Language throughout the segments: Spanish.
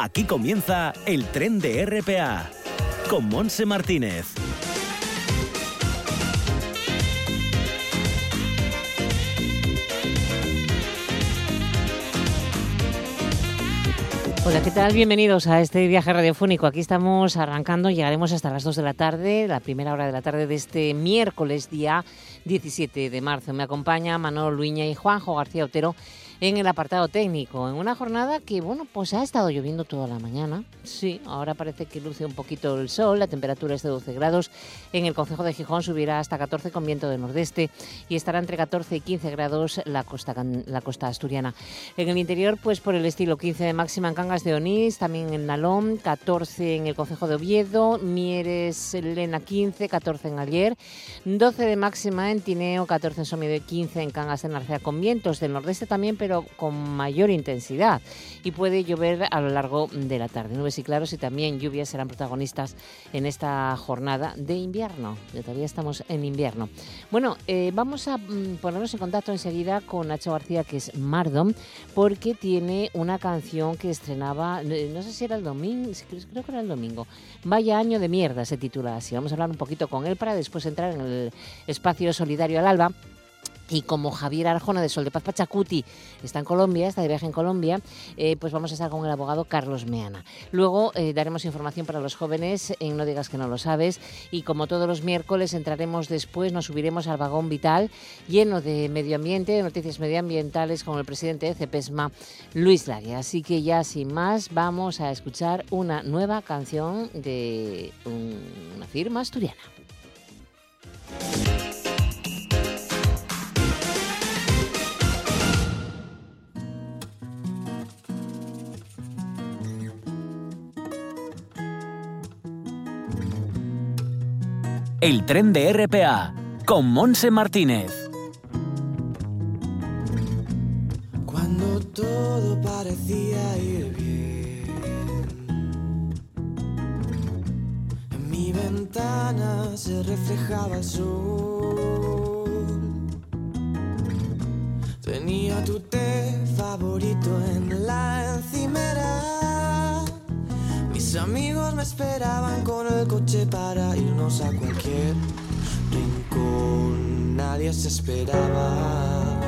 Aquí comienza el tren de RPA con Monse Martínez. Hola, ¿qué tal? Bienvenidos a este viaje radiofónico. Aquí estamos arrancando, llegaremos hasta las 2 de la tarde, la primera hora de la tarde de este miércoles, día 17 de marzo. Me acompaña Manolo Luña y Juanjo García Otero en el apartado técnico, en una jornada que, bueno, pues ha estado lloviendo toda la mañana. Sí, ahora parece que luce un poquito el sol, la temperatura es de 12 grados. En el Concejo de Gijón subirá hasta 14 con viento de nordeste y estará entre 14 y 15 grados la costa, la costa asturiana. En el interior, pues por el estilo 15 de máxima en Cangas de Onís, también en Nalón, 14 en el Concejo de Oviedo, Mieres, Lena 15, 14 en Ayer, 12 de máxima en Tineo, 14 en Somiedo y 15 en Cangas de Narcea con vientos del nordeste también, pero pero con mayor intensidad y puede llover a lo largo de la tarde. Nubes y claros y también lluvias serán protagonistas en esta jornada de invierno, que todavía estamos en invierno. Bueno, eh, vamos a mm, ponernos en contacto enseguida con Nacho García, que es Mardon, porque tiene una canción que estrenaba, eh, no sé si era el domingo, creo que era el domingo. Vaya año de mierda se titula así. Vamos a hablar un poquito con él para después entrar en el espacio solidario al alba y como Javier Arjona de Sol de Paz Pachacuti está en Colombia, está de viaje en Colombia, eh, pues vamos a estar con el abogado Carlos Meana. Luego eh, daremos información para los jóvenes en No digas que no lo sabes y como todos los miércoles entraremos después, nos subiremos al vagón vital lleno de medio ambiente, de noticias medioambientales con el presidente de CEPESMA, Luis Lague. Así que ya sin más vamos a escuchar una nueva canción de una firma asturiana. El tren de RPA con Monse Martínez. Cuando todo parecía ir bien, en mi ventana se reflejaba el sol. Tenía tu té favorito en la encimera mis amigos me esperaban con el coche para irnos a cualquier rincón. Nadie se esperaba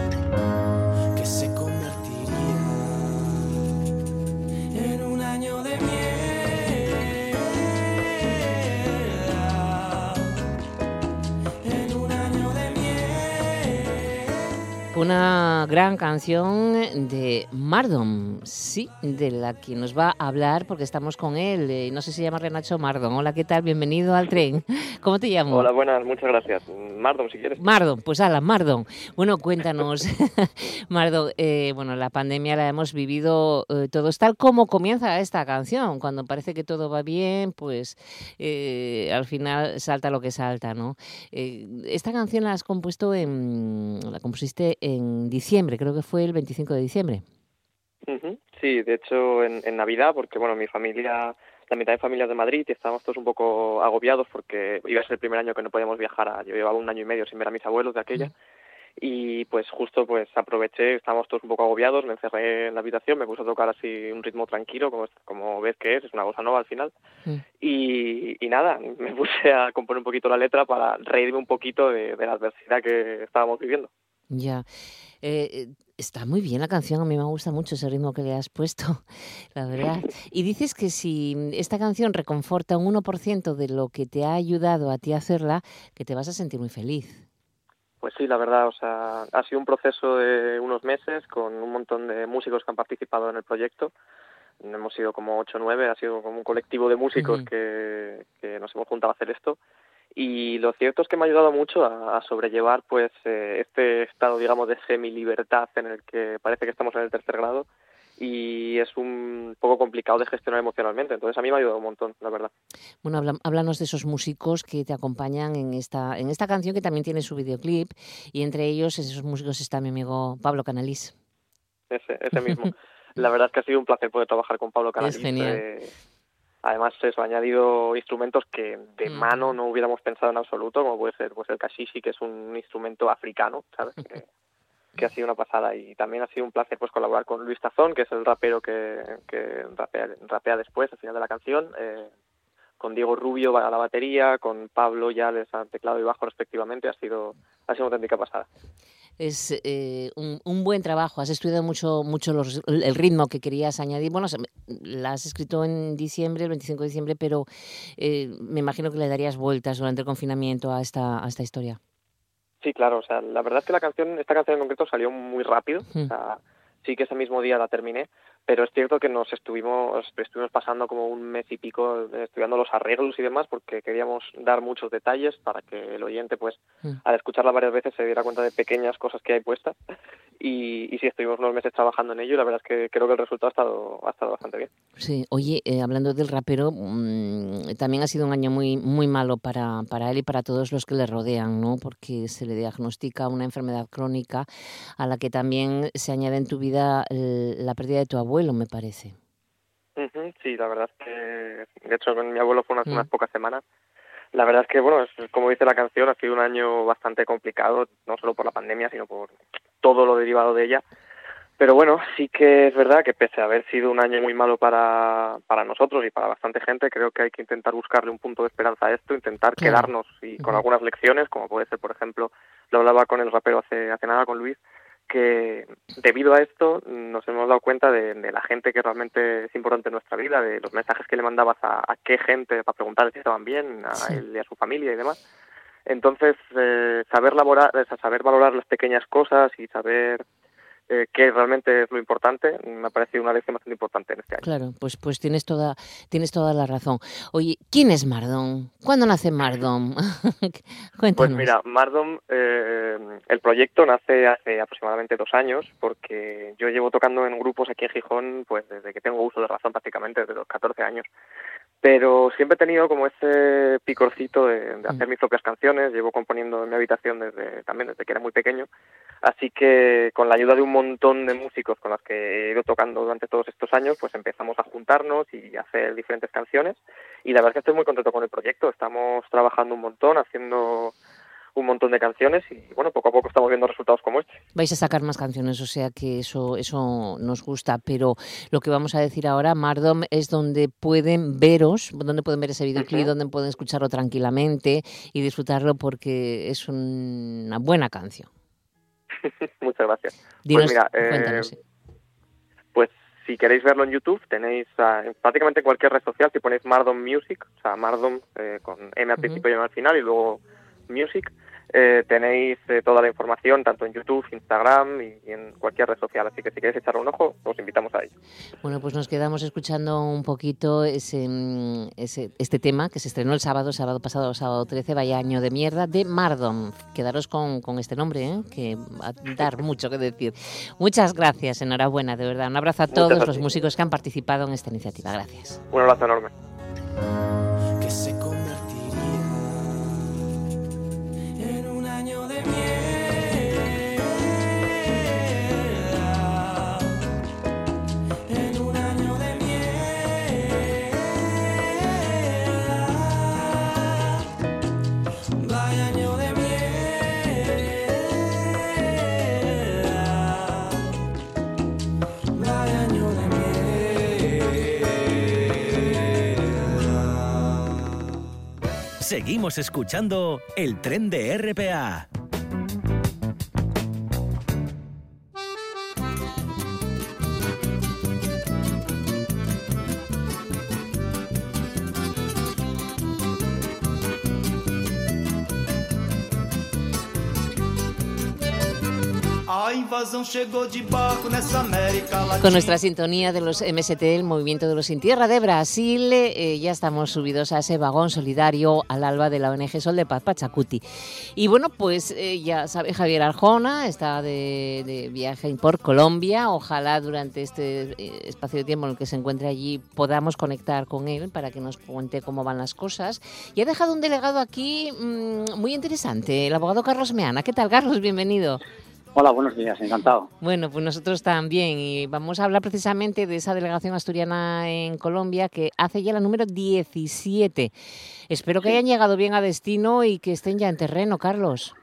Una gran canción de Mardon, sí, de la que nos va a hablar porque estamos con él. Eh, no sé si se llama Renacho Mardon. Hola, ¿qué tal? Bienvenido al tren. ¿Cómo te llamo? Hola, buenas, muchas gracias. Mardon, si quieres. Mardon, pues ala, Mardon. Bueno, cuéntanos, Mardon, eh, bueno, la pandemia la hemos vivido eh, todos tal como comienza esta canción. Cuando parece que todo va bien, pues eh, al final salta lo que salta, ¿no? Esta canción la has compuesto en, la compusiste en diciembre, creo que fue el 25 de diciembre. Sí, de hecho en, en Navidad, porque bueno, mi familia, la mitad de familias de Madrid y estábamos todos un poco agobiados porque iba a ser el primer año que no podíamos viajar. A, yo llevaba un año y medio sin ver a mis abuelos de aquella. Y pues justo pues aproveché, estábamos todos un poco agobiados, me encerré en la habitación, me puse a tocar así un ritmo tranquilo, como, como ves que es, es una cosa nueva al final. Mm. Y, y nada, me puse a componer un poquito la letra para reírme un poquito de, de la adversidad que estábamos viviendo. Ya. Eh, eh, está muy bien la canción, a mí me gusta mucho ese ritmo que le has puesto, la verdad. Y dices que si esta canción reconforta un 1% de lo que te ha ayudado a ti a hacerla, que te vas a sentir muy feliz. Pues sí, la verdad, o sea, ha sido un proceso de unos meses con un montón de músicos que han participado en el proyecto. Hemos sido como ocho o nueve, ha sido como un colectivo de músicos que, que nos hemos juntado a hacer esto. Y lo cierto es que me ha ayudado mucho a, a sobrellevar pues eh, este estado, digamos, de semi-libertad en el que parece que estamos en el tercer grado y es un poco complicado de gestionar emocionalmente. Entonces a mí me ha ayudado un montón, la verdad. Bueno, háblanos de esos músicos que te acompañan en esta, en esta canción que también tiene su videoclip y entre ellos, esos músicos está mi amigo Pablo Canalís. ese, ese mismo. La verdad es que ha sido un placer poder trabajar con Pablo Canales. genial. eh, además, eso, ha añadido instrumentos que de Mm. mano no hubiéramos pensado en absoluto, como puede ser pues el kashishi, que es un instrumento africano, ¿sabes? Que, que ha sido una pasada y también ha sido un placer pues colaborar con Luis Tazón, que es el rapero que, que rapea, rapea después, al final de la canción, eh, con Diego Rubio a la batería, con Pablo Yales al teclado y bajo respectivamente, ha sido, ha sido una auténtica pasada es eh, un, un, buen trabajo. Has estudiado mucho, mucho los, el ritmo que querías añadir. Bueno, la has escrito en diciembre, el 25 de diciembre, pero eh, me imagino que le darías vueltas durante el confinamiento a esta, a esta historia. Sí, claro. O sea, la verdad es que la canción, esta canción en concreto salió muy rápido. O sea, sí que ese mismo día la terminé, pero es cierto que nos estuvimos estuvimos pasando como un mes y pico estudiando los arreglos y demás porque queríamos dar muchos detalles para que el oyente pues mm. al escucharla varias veces se diera cuenta de pequeñas cosas que hay puestas. Y, y sí estuvimos unos meses trabajando en ello y la verdad es que creo que el resultado ha estado ha estado bastante bien. Sí oye eh, hablando del rapero mmm, también ha sido un año muy muy malo para para él y para todos los que le rodean no porque se le diagnostica una enfermedad crónica a la que también se añade en tu vida la pérdida de tu abuelo me parece Sí, la verdad es que, de hecho, con mi abuelo fue unas, unas mm. pocas semanas. La verdad es que, bueno, es, como dice la canción, ha sido un año bastante complicado, no solo por la pandemia, sino por todo lo derivado de ella. Pero bueno, sí que es verdad que pese a haber sido un año muy malo para, para nosotros y para bastante gente, creo que hay que intentar buscarle un punto de esperanza a esto, intentar quedarnos y con algunas lecciones, como puede ser, por ejemplo, lo hablaba con el rapero hace, hace nada, con Luis, que debido a esto nos hemos dado cuenta de, la gente que realmente es importante en nuestra vida, de los mensajes que le mandabas a, qué gente para preguntar si estaban bien, a él y a su familia y demás. Entonces, eh, saber, laborar, saber valorar las pequeñas cosas y saber eh, que realmente es lo importante, me ha parecido una lección bastante importante en este año. Claro, pues, pues tienes, toda, tienes toda la razón. Oye, ¿quién es Mardom? ¿Cuándo nace Mardom? Cuéntanos. Pues mira, Mardom, eh, el proyecto nace hace aproximadamente dos años, porque yo llevo tocando en grupos aquí en Gijón pues desde que tengo uso de razón prácticamente, desde los 14 años pero siempre he tenido como ese picorcito de, de, hacer mm. mis propias canciones, llevo componiendo en mi habitación desde también desde que era muy pequeño, así que con la ayuda de un montón de músicos con los que he ido tocando durante todos estos años, pues empezamos a juntarnos y a hacer diferentes canciones y la verdad es que estoy muy contento con el proyecto, estamos trabajando un montón, haciendo un montón de canciones y bueno, poco a poco estamos viendo resultados como este. Vais a sacar más canciones, o sea que eso, eso nos gusta, pero lo que vamos a decir ahora, Mardom, es donde pueden veros, donde pueden ver ese videoclip, donde pueden escucharlo tranquilamente y disfrutarlo porque es una buena canción. Muchas gracias. pues mira, eh, pues si queréis verlo en YouTube, tenéis uh, prácticamente en cualquier red social, si ponéis Mardom Music, o sea, Mardom eh, con M al principio y M al final, y luego Music, eh, tenéis eh, toda la información tanto en YouTube, Instagram y, en cualquier red social. Así que si queréis echarle un ojo, os invitamos a ello. Bueno, pues nos quedamos escuchando un poquito ese, mm, ese, este tema que se estrenó el sábado, sábado pasado, sábado 13, vaya año de mierda, de Mardom. Quedaros con, con este nombre, ¿eh? que va a dar mucho que decir. Muchas gracias, enhorabuena, de verdad. Un abrazo a todos los músicos que han participado en esta iniciativa. Gracias. Un abrazo enorme. Seguimos escuchando el tren de RPA. Con nuestra sintonía de los MST, el Movimiento de los Sin Tierra de Brasil, eh, ya estamos subidos a ese vagón solidario al alba de la ONG Sol de Paz Pachacuti. Y bueno, pues eh, ya sabe Javier Arjona, está de, viaje por Colombia. Ojalá durante este eh, espacio de tiempo en el que se encuentre allí podamos conectar con él para que nos cuente cómo van las cosas. Y ha dejado un delegado aquí mm, muy interesante, el abogado Carlos Meana. ¿Qué tal, Carlos? Bienvenido. Hola, buenos días, encantado. Bueno, pues nosotros también y vamos a hablar precisamente de esa delegación asturiana en Colombia que hace ya la número 17. Espero que hayan llegado bien a destino y que estén ya en terreno, Carlos.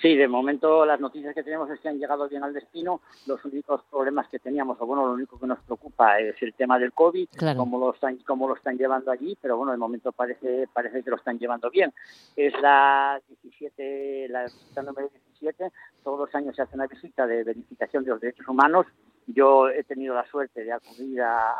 Sí, de momento las noticias que tenemos es que han llegado bien al destino. Los únicos problemas que teníamos, o bueno, lo único que nos preocupa es el tema del COVID, cómo, lo están, cómo lo están llevando allí, pero bueno, de momento parece, parece que lo están llevando bien. Es la 17, la visita número 17, todos los años se hace una visita de verificación de los derechos humanos yo he tenido la suerte de acudir a,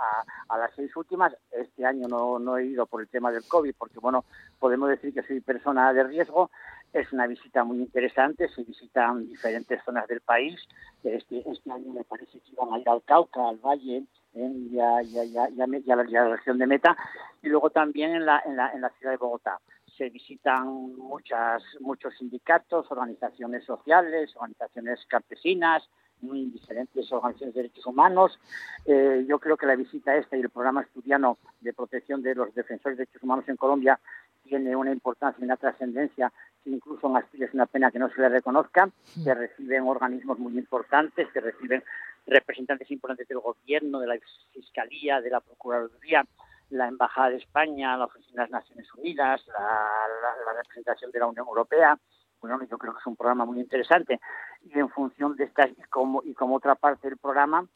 las seis últimas. Este año no, no, he ido por el tema del COVID, porque bueno, podemos decir que soy persona de riesgo. Es una visita muy interesante, se visitan diferentes zonas del país. Este, este año me parece que iban a ir al Cauca, al Valle, y, a, la, región de Meta, y luego también en la, en la, en la ciudad de Bogotá se visitan muchas, muchos sindicatos, organizaciones sociales, organizaciones campesinas, diferentes organizaciones de derechos humanos. Eh, yo creo que la visita esta y el programa estudiano de protección de los defensores de derechos humanos en Colombia tiene una importancia y una trascendencia incluso en Asturias es una pena que no se le reconozca, que reciben organismos muy importantes, que reciben representantes importantes del gobierno, de la Fiscalía, de la Procuraduría, la Embajada de España, la Oficina de las Naciones Unidas, la representación de la Unión Europea, bueno, yo creo que es un programa muy interesante. Y en función de estas y como y como otra parte del programa,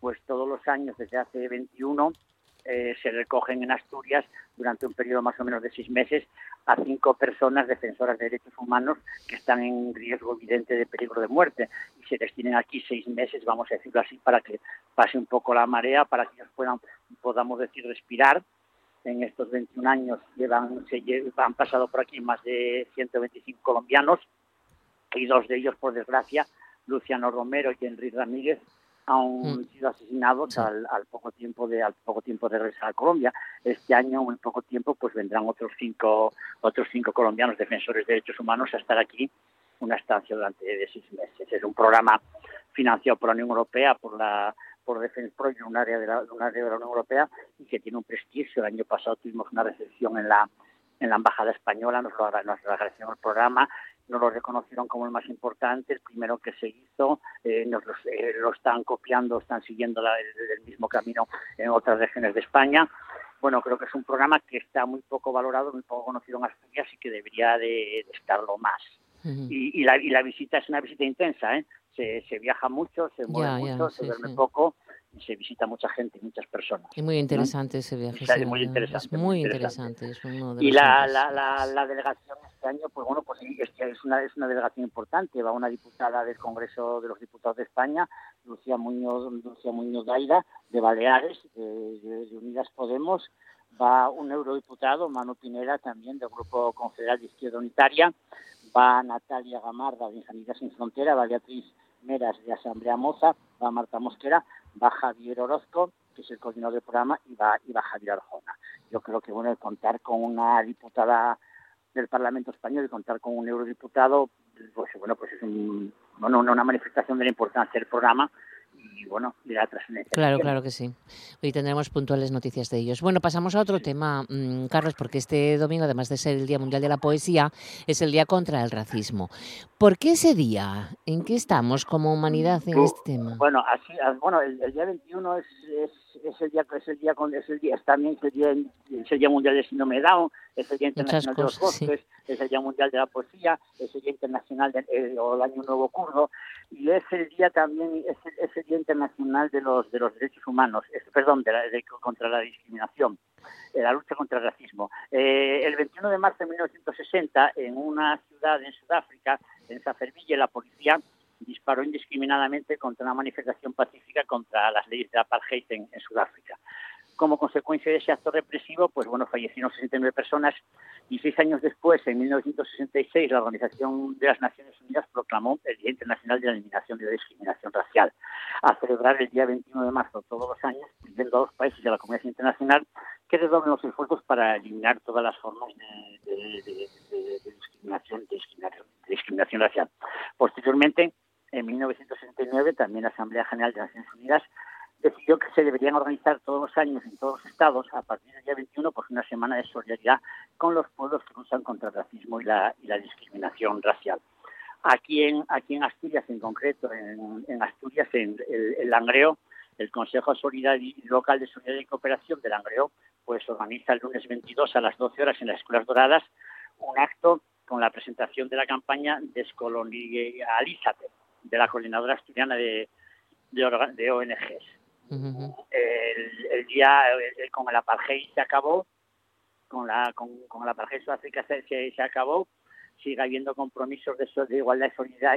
pues todos los años desde hace 21 eh, se recogen en Asturias durante un periodo más o menos de seis meses a cinco personas defensoras de derechos humanos que están en riesgo evidente de peligro de muerte. Y se les tienen aquí seis meses, vamos a decirlo así, para que pase un poco la marea, para que ellos puedan, podamos decir, respirar. En estos 21 años llevan, se han pasado por aquí más de 125 colombianos y dos de ellos, por desgracia, Luciano Romero y Enrique Ramírez, han mm. sido asesinados al, poco tiempo de al poco tiempo de regresar a Colombia. Este año, en poco tiempo, pues vendrán otros cinco otros cinco colombianos defensores de derechos humanos a estar aquí una estancia durante de seis meses. Es un programa financiado por la Unión Europea, por la por Defense Project, un área de la, un área de la Unión Europea, y que tiene un prestigio. El año pasado tuvimos una recepción en la en la Embajada Española, nos lo, nos agradecieron el programa, nos lo reconocieron como el más importante, el primero que se hizo, eh, nos eh, lo, están copiando, están siguiendo el, mismo camino en otras regiones de España. Bueno, creo que es un programa que está muy poco valorado, muy poco conocido en Asturias y que debería de, estarlo más. y, y, la, y la visita es una visita intensa, ¿eh? se, viaja mucho, se mueve mucho, se duerme poco y se visita mucha gente, muchas personas. Es muy interesante ese viaje. Es muy interesante. Es muy interesante. y la, la, la, delegación este año, pues bueno, pues es una, es una delegación importante. Va una diputada del Congreso de los Diputados de España, Lucía Muñoz, Lucía Muñoz Daira, de Baleares, de, Unidas Podemos. Va un eurodiputado, Manu Pineda, también del Grupo Confederal de Izquierda Unitaria. Va Natalia Gamarda, de Sanidad Sin Frontera, va Beatriz Meras de Asamblea Moza, va Marta Mosquera, va Javier Orozco, que es el coordinador del programa, y va, y va Javier Arjona. Yo creo que bueno, contar con una diputada del Parlamento Español y contar con un eurodiputado, pues bueno, pues es una manifestación de la importancia del programa y bueno, de la trascendencia. Claro, claro que sí. Hoy tendremos puntuales noticias de ellos. Bueno, pasamos a otro tema, mm, Carlos, porque este domingo, además de ser el Día Mundial de la Poesía, es el Día contra el Racismo. ¿Por qué ese día? ¿En qué estamos como humanidad en este tema? Bueno, así, bueno el, día 21 es, es, el día, es el día, es el día, también el día, es el día mundial del síndrome de Down, es el día internacional de los bosques, es el día mundial de la poesía, es el día internacional del eh, el año nuevo kurdo y es el día también es el, es el día internacional de los de los derechos humanos, perdón, de, contra la discriminación, de la lucha contra el racismo. Eh, el 21 de marzo de 1960 en una ciudad en Sudáfrica, en Saferville, la policía disparó indiscriminadamente contra una manifestación pacífica contra las leyes de apartheid en, Sudáfrica. Como consecuencia de ese acto represivo, pues bueno, fallecieron 69 personas y seis años después, en 1966, la Organización de las Naciones Unidas proclamó el Día Internacional de la Eliminación de la Discriminación Racial. A celebrar el día 21 de marzo todos los años, pidiendo a los países de la comunidad internacional que redoblen los esfuerzos para eliminar todas las formas de, discriminación, de discriminación racial. Posteriormente, en 1969 también la Asamblea General de Naciones Unidas decidió que se deberían organizar todos los años en todos los estados, a partir del día 21, pues una semana de solidaridad con los pueblos que luchan contra el racismo y la, discriminación racial. Aquí en, Asturias, en concreto, en, Asturias, en el, Langreo, el Consejo Local de Solidaridad y Cooperación del Langreo, pues organiza el lunes 22 a las 12 horas en las Escuelas Doradas un acto con la presentación de la campaña Descolonialízate, de la coordinadora asturiana de, de, ONGs. el, día con el apartheid se acabó, con la con, con el apartheid Sudáfrica se, se, acabó, sigue habiendo compromisos de, de igualdad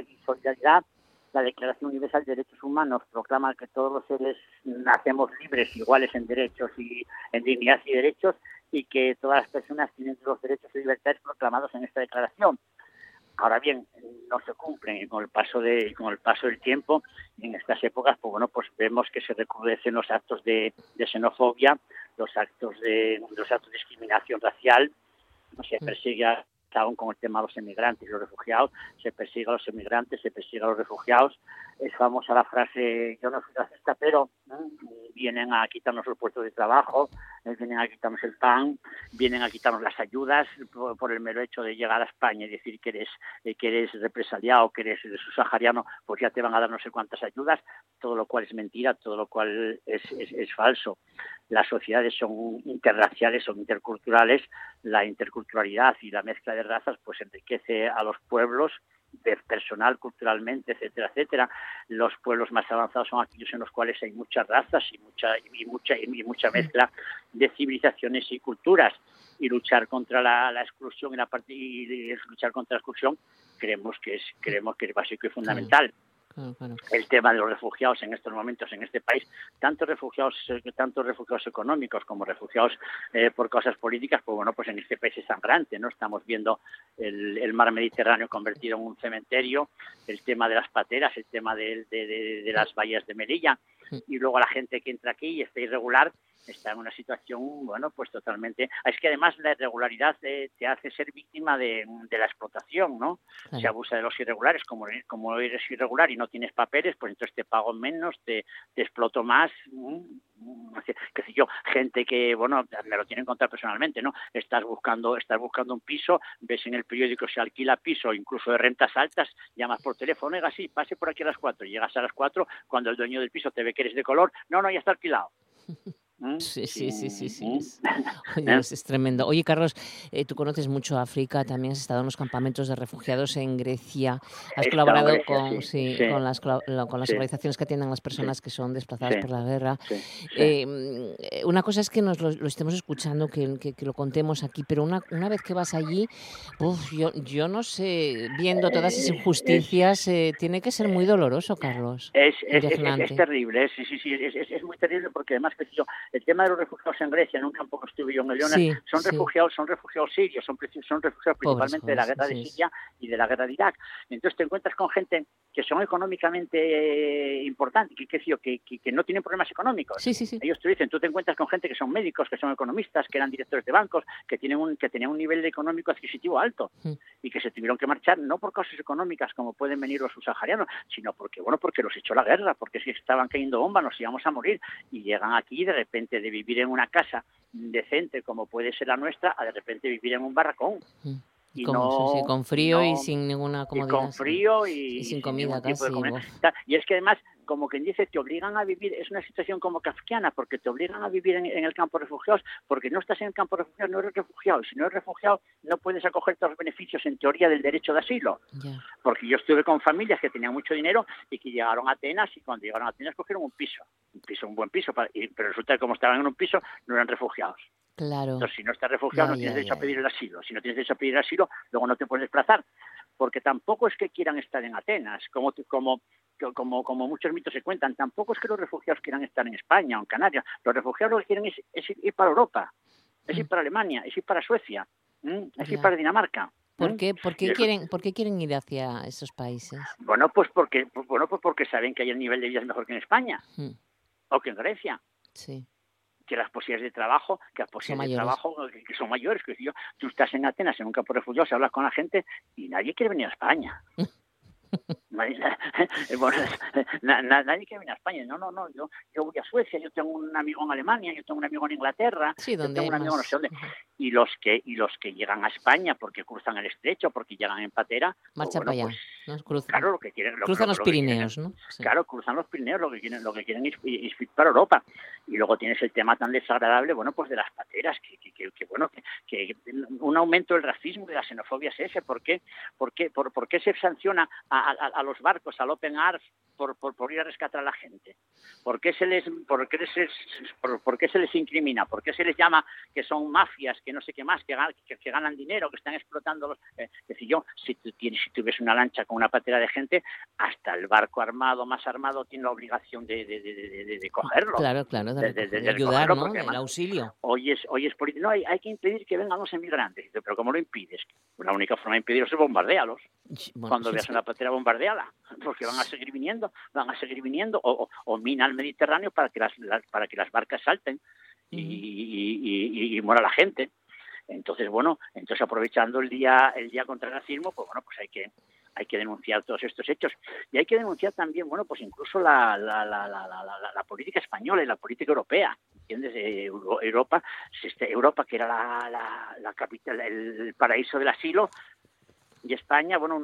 y solidaridad la Declaración Universal de Derechos Humanos proclama que todos los seres nacemos libres, iguales en derechos y en dignidad y derechos, y que todas las personas tienen los derechos y libertades proclamados en esta declaración. Ahora bien, no se cumplen. Con el paso de con el paso del tiempo en estas épocas, pues bueno, pues vemos que se recrudecen los actos de, xenofobia, los actos de los actos de discriminación racial, se persigue aún con el tema de los emigrantes y los refugiados, se persigue a los emigrantes, se persigue a los refugiados. Es famosa la frase, yo no soy racista, pero vienen a quitarnos los puestos de trabajo, eh, vienen a quitarnos el pan, vienen a quitarnos las ayudas por, el mero hecho de llegar a España y decir que eres, eh, que eres represaliado, que eres subsahariano, pues ya te van a dar no sé cuántas ayudas, todo lo cual es mentira, todo lo cual es, es falso. Las sociedades son interraciales, son interculturales, la interculturalidad y la mezcla de razas pues enriquece a los pueblos personal, culturalmente, etcétera, etcétera. Los pueblos más avanzados son aquellos en los cuales hay muchas razas y mucha y mucha y mucha mezcla de civilizaciones y culturas. Y luchar contra la, exclusión y, la y luchar contra la exclusión creemos que es creemos que es básico y fundamental. El tema de los refugiados en estos momentos en este país, tanto refugiados, tanto refugiados económicos como refugiados eh, por causas políticas, pues bueno, pues en este país es sangrante, ¿no? Estamos viendo el, mar Mediterráneo convertido en un cementerio, el tema de las pateras, el tema de, de las bahías de Melilla, y luego la gente que entra aquí y está irregular, está en una situación, bueno, pues totalmente... Es que además la irregularidad te, hace ser víctima de, la explotación, ¿no? Se abusa de los irregulares, como, como eres irregular y no tienes papeles, pues entonces te pago menos, te, te exploto más, qué sé yo, gente que, bueno, me lo tienen que contar personalmente, ¿no? Estás buscando, estás buscando un piso, ves en el periódico se alquila piso, incluso de rentas altas, llamas por teléfono, oiga, sí, pase por aquí a las cuatro, llegas a las cuatro, cuando el dueño del piso te ve que eres de color, no, no, ya está alquilado. ¿Mm? Sí, sí, sí, sí, sí. Es, tremendo. Oye, Carlos, eh, tú conoces mucho África, también has estado en los campamentos de refugiados en Grecia, has colaborado con, sí, con, las, con las organizaciones que atienden a las personas que son desplazadas por la guerra. Em, eh, una cosa es que nos lo, estemos escuchando, que, que, lo contemos aquí, pero una, una vez que vas allí, yo, yo no sé, viendo todas esas injusticias, eh, tiene que ser muy doloroso, Carlos. Es, es, es terrible, sí, sí, sí, es, muy terrible porque además que yo el tema de los refugiados en Grecia, nunca tampoco estuve yo en el son refugiados, son refugiados sirios, son, son refugiados principalmente de la guerra de Siria y de la guerra de Irak. Entonces te encuentras con gente que son económicamente eh, importantes, que, que, que, que, no tienen problemas económicos. Ellos te dicen, tú te encuentras con gente que son médicos, que son economistas, que eran directores de bancos, que tienen un, que tenían un nivel económico adquisitivo alto mm. y que se tuvieron que marchar no por causas económicas como pueden venir los subsaharianos, sino porque bueno, porque los echó la guerra, porque si estaban cayendo bombas nos íbamos a morir y llegan aquí y de repente de vivir en una casa decente como puede ser la nuestra a de repente vivir en un barracón. Y no, con frío y sin ninguna comodidad. Y con frío y, sin comida casi. Y es que además como quien dice, te obligan a vivir, es una situación como kafkiana, porque te obligan a vivir en, el campo de refugiados, porque no estás en el campo de refugiados, no eres refugiado, y si no eres refugiado no puedes acoger todos los beneficios en teoría del derecho de asilo. Porque yo estuve con familias que tenían mucho dinero y que llegaron a Atenas y cuando llegaron a Atenas cogieron un piso, un piso, un buen piso, pero resulta que como estaban en un piso no eran refugiados. Claro. Entonces, si no estás refugiado, no tienes derecho a pedir el asilo. Si no tienes derecho a pedir el asilo, luego no te puedes desplazar. Porque tampoco es que quieran estar en Atenas, como, como como, como muchos mitos se cuentan, tampoco es que los refugiados quieran estar en España o en Canarias. Los refugiados lo que quieren es, ir para Europa, es ir mm. para Alemania, es ir para Suecia, es ir para Dinamarca. ¿Por qué, por, qué quieren, ¿Por qué quieren ir hacia esos países? Bueno, pues porque, bueno, pues porque saben que hay el nivel de vida es mejor que en España mm. o que en Grecia. Sí que las posibilidades de trabajo, que las posibilidades de trabajo que son mayores. Que yo, tú estás en Atenas en un campo se hablas con la gente y nadie quiere venir a España. nadie que viene a España. No, no, no. Yo, yo voy a Suecia, yo tengo un amigo en Alemania, yo tengo un amigo en Inglaterra, yo tengo un amigo no sé dónde. y los que y los que llegan a España porque cruzan el estrecho porque llegan en patera pues marcha para allá claro lo que quieren cruzan los Pirineos no claro cruzan los Pirineos lo que quieren lo que quieren es, ir para Europa. Y luego tienes el tema tan desagradable bueno pues de las pateras que, que, bueno que, un aumento del racismo y de la xenofobia es ese. ¿por qué por qué, por, por qué se sanciona a, a, los barcos al Open Arms por, por, por, ir a rescatar a la gente ¿por qué se les por qué se, por, por qué se les incrimina por qué se les llama que son mafias que no sé qué más, que, que, ganan dinero, que están explotando los... Eh, es decir, yo, si tú tienes, si tuvies una lancha con una patera de gente, hasta el barco armado, más armado, tiene la obligación de, de, cogerlo. Claro, claro, de, ayudar, ¿no? El auxilio. Hoy es, hoy es político. No, hay, hay que impedir que vengan los emigrantes. Pero ¿cómo lo impides? La única forma de impedirlos es bombardearlos. Cuando veas una patera, Porque van a seguir viniendo, van a seguir viniendo, o, o, mina el Mediterráneo para que las, para que las barcas salten y, y, muera la gente. Entonces, bueno, entonces aprovechando el día el día contra el racismo, pues bueno, pues hay que hay que denunciar todos estos hechos y hay que denunciar también, bueno, pues incluso la, la, la, la política española y la política europea, ¿entiendes? Europa, este, Europa que era la, capital, el paraíso del asilo, y España, bueno,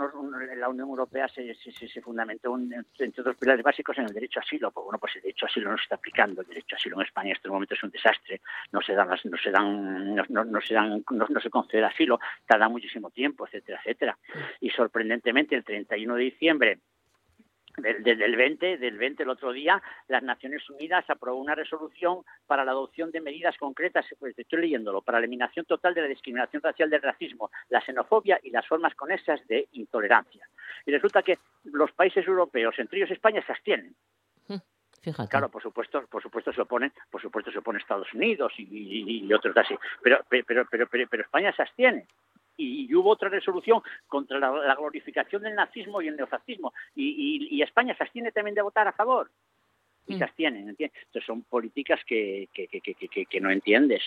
la Unión Europea se, se, fundamentó entre dos pilares básicos en el derecho a asilo. Pues bueno, pues el derecho a asilo no se está aplicando. El derecho a asilo en España en este momento es un desastre. No se dan, no se dan, no, no se dan, no, se concede asilo. Tarda muchísimo tiempo, etcétera, etcétera. Y sorprendentemente, el 31 de diciembre desde el 20, del 20 el otro día, las Naciones Unidas aprobó una resolución para la adopción de medidas concretas, pues estoy leyéndolo, para la eliminación total de la discriminación racial del racismo, la xenofobia y las formas conexas de intolerancia. Y resulta que los países europeos, entre ellos España, se abstienen. Fíjate. Claro, por supuesto, por supuesto se oponen, por supuesto se opone Estados Unidos y, y otros así, pero, pero, pero, pero España se abstiene y, hubo otra resolución contra la, glorificación del nazismo y el neofascismo. Y, España se abstiene también de votar a favor. Y se mm. abstienen. Entonces son políticas que, que, que, que, no entiendes.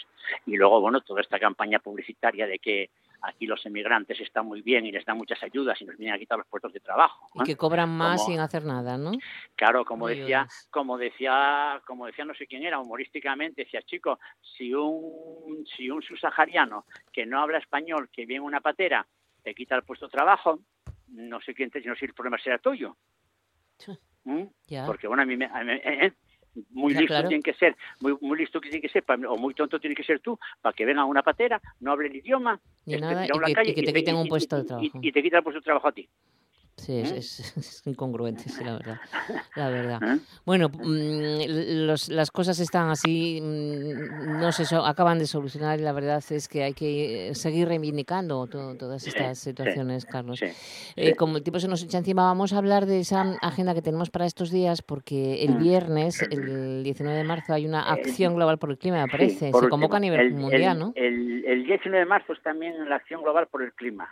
Y luego, bueno, toda esta campaña publicitaria de que aquí los emigrantes están muy bien y les dan muchas ayudas y nos vienen a quitar los puestos de trabajo. Y que cobran más sin hacer nada, ¿no? Claro, como decía, como decía, como decía no sé quién era, humorísticamente, decía, chico, si un, si un subsahariano que no habla español, que viene una patera, te quita el puesto de trabajo, no sé quién te, no sé si el problema será tuyo. ¿Mm? Porque bueno, a mí, me, eh, eh, muy listo tiene que ser, muy, muy listo tiene que ser, o muy tonto tiene que ser tú, para que venga una patera, no hable el idioma, y, que, te quiten un puesto de trabajo. Y, te quita el puesto de trabajo a ti. Sí, es, ¿Eh? es, incongruente, sí, la verdad. La verdad. ¿Eh? Bueno, mm, las cosas están así, mm, no sé, acaban de solucionar y la verdad es que hay que seguir reivindicando todas estas situaciones, Carlos. Eh, como el tiempo se nos echa encima, vamos a hablar de esa agenda que tenemos para estos días, porque el mm. viernes, el 19 de marzo, hay una acción global por el clima, me parece. se convoca a nivel mundial, ¿no? El, el 19 de marzo es también la acción global por el clima.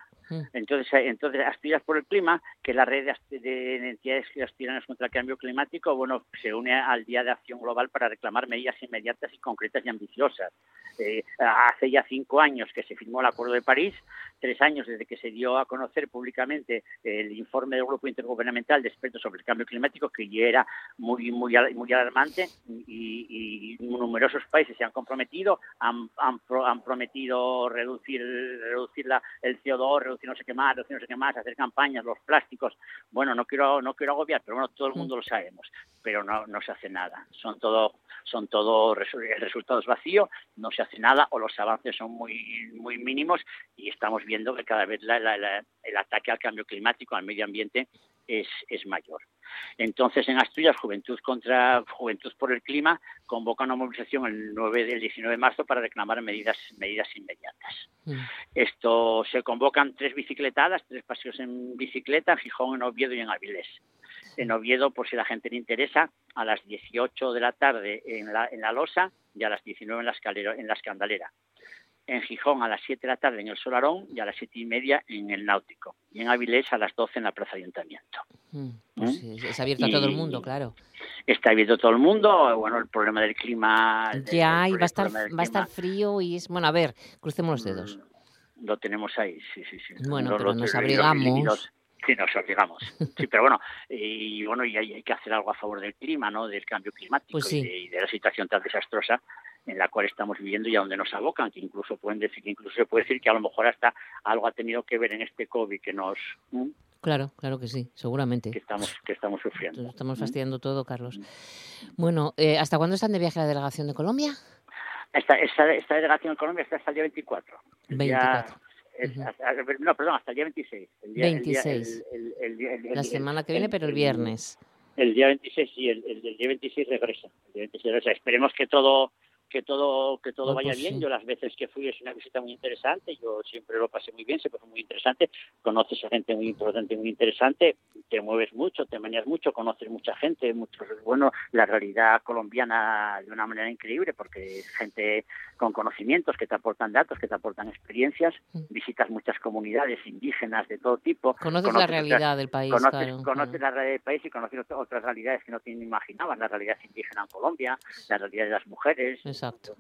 Entonces, entonces Asturias por el Clima, que la red de, entidades asturianas contra el cambio climático, bueno, se une al Día de Acción Global para reclamar medidas inmediatas y concretas y ambiciosas. Eh, hace ya cinco años que se firmó el Acuerdo de París, tres años desde que se dio a conocer públicamente el informe del Grupo Intergubernamental de Expertos sobre el Cambio Climático, que ya era muy, muy, muy alarmante y, numerosos países se han comprometido, han, han, prometido reducir, reducir la, el CO2, reducir no sé qué más, reducir no sé qué más, hacer campañas, los plásticos. Bueno, no quiero, no quiero agobiar, pero bueno, todo el mundo lo sabemos, pero no, no se hace nada. Son todo, son todo resultados vacíos, no se hace nada o los avances son muy, muy mínimos y estamos viendo que cada vez el ataque al cambio climático, al medio ambiente, es, es mayor. Entonces, en Asturias, Juventud contra Juventud por el Clima convoca una movilización el 9 del 19 de marzo para reclamar medidas medidas inmediatas. Mm. Esto se convocan tres bicicletadas, tres paseos en bicicleta en Gijón, en Oviedo y en Avilés. En Oviedo, por si la gente le interesa, a las 18 de la tarde en la, en la Losa y a las 19 en la, escalera, en la Escandalera en Gijón a las 7 de la tarde en el Solarón y a las 7 y media en el Náutico. Y en Avilés a las 12 en la Plaza Ayuntamiento. Mm, pues ¿Mm? Es abierto a todo el mundo, claro. Está abierto a todo el mundo. Bueno, el problema del clima. Ya, y va a estar, va a estar frío y es. Bueno, a ver, crucemos los dedos. Mm, lo tenemos ahí, sí, sí, sí. Bueno, pero nos abrigamos. Sí, nos abrigamos. Sí, pero bueno, y bueno, y hay, que hacer algo a favor del clima, ¿no? Del cambio climático pues y, de, la situación tan desastrosa en la cual estamos viviendo y a donde nos abocan, que incluso pueden decir, que incluso se puede decir que a lo mejor hasta algo ha tenido que ver en este COVID que nos Claro, claro que sí, seguramente. Que estamos, que estamos sufriendo. Estamos fastidiando todo, Carlos. Bueno, eh, ¿hasta cuándo están de viaje la delegación de Colombia? Esta, esta, esta delegación de Colombia está hasta el día 24. 24. no, perdón, hasta el día 26. El día, 26. la semana que viene, pero el viernes. El día 26, sí, el, el, día 26 regresa. El día 26 regresa. Esperemos que todo que todo que todo vaya pues bien. Yo las veces que fui es una visita muy interesante, yo siempre lo pasé muy bien, se fue muy interesante, conoces a gente muy importante, muy interesante, te mueves mucho, te manejas mucho, conoces mucha gente, muchos bueno, la realidad colombiana de una manera increíble porque es gente con conocimientos que te aportan datos, que te aportan experiencias, mm. visitas muchas comunidades indígenas de todo tipo. Conoces, la realidad del país, conoces, conoces la realidad del país y conoces otras realidades que no te imaginabas, la realidad indígena en Colombia, la realidad de las mujeres, Exacto.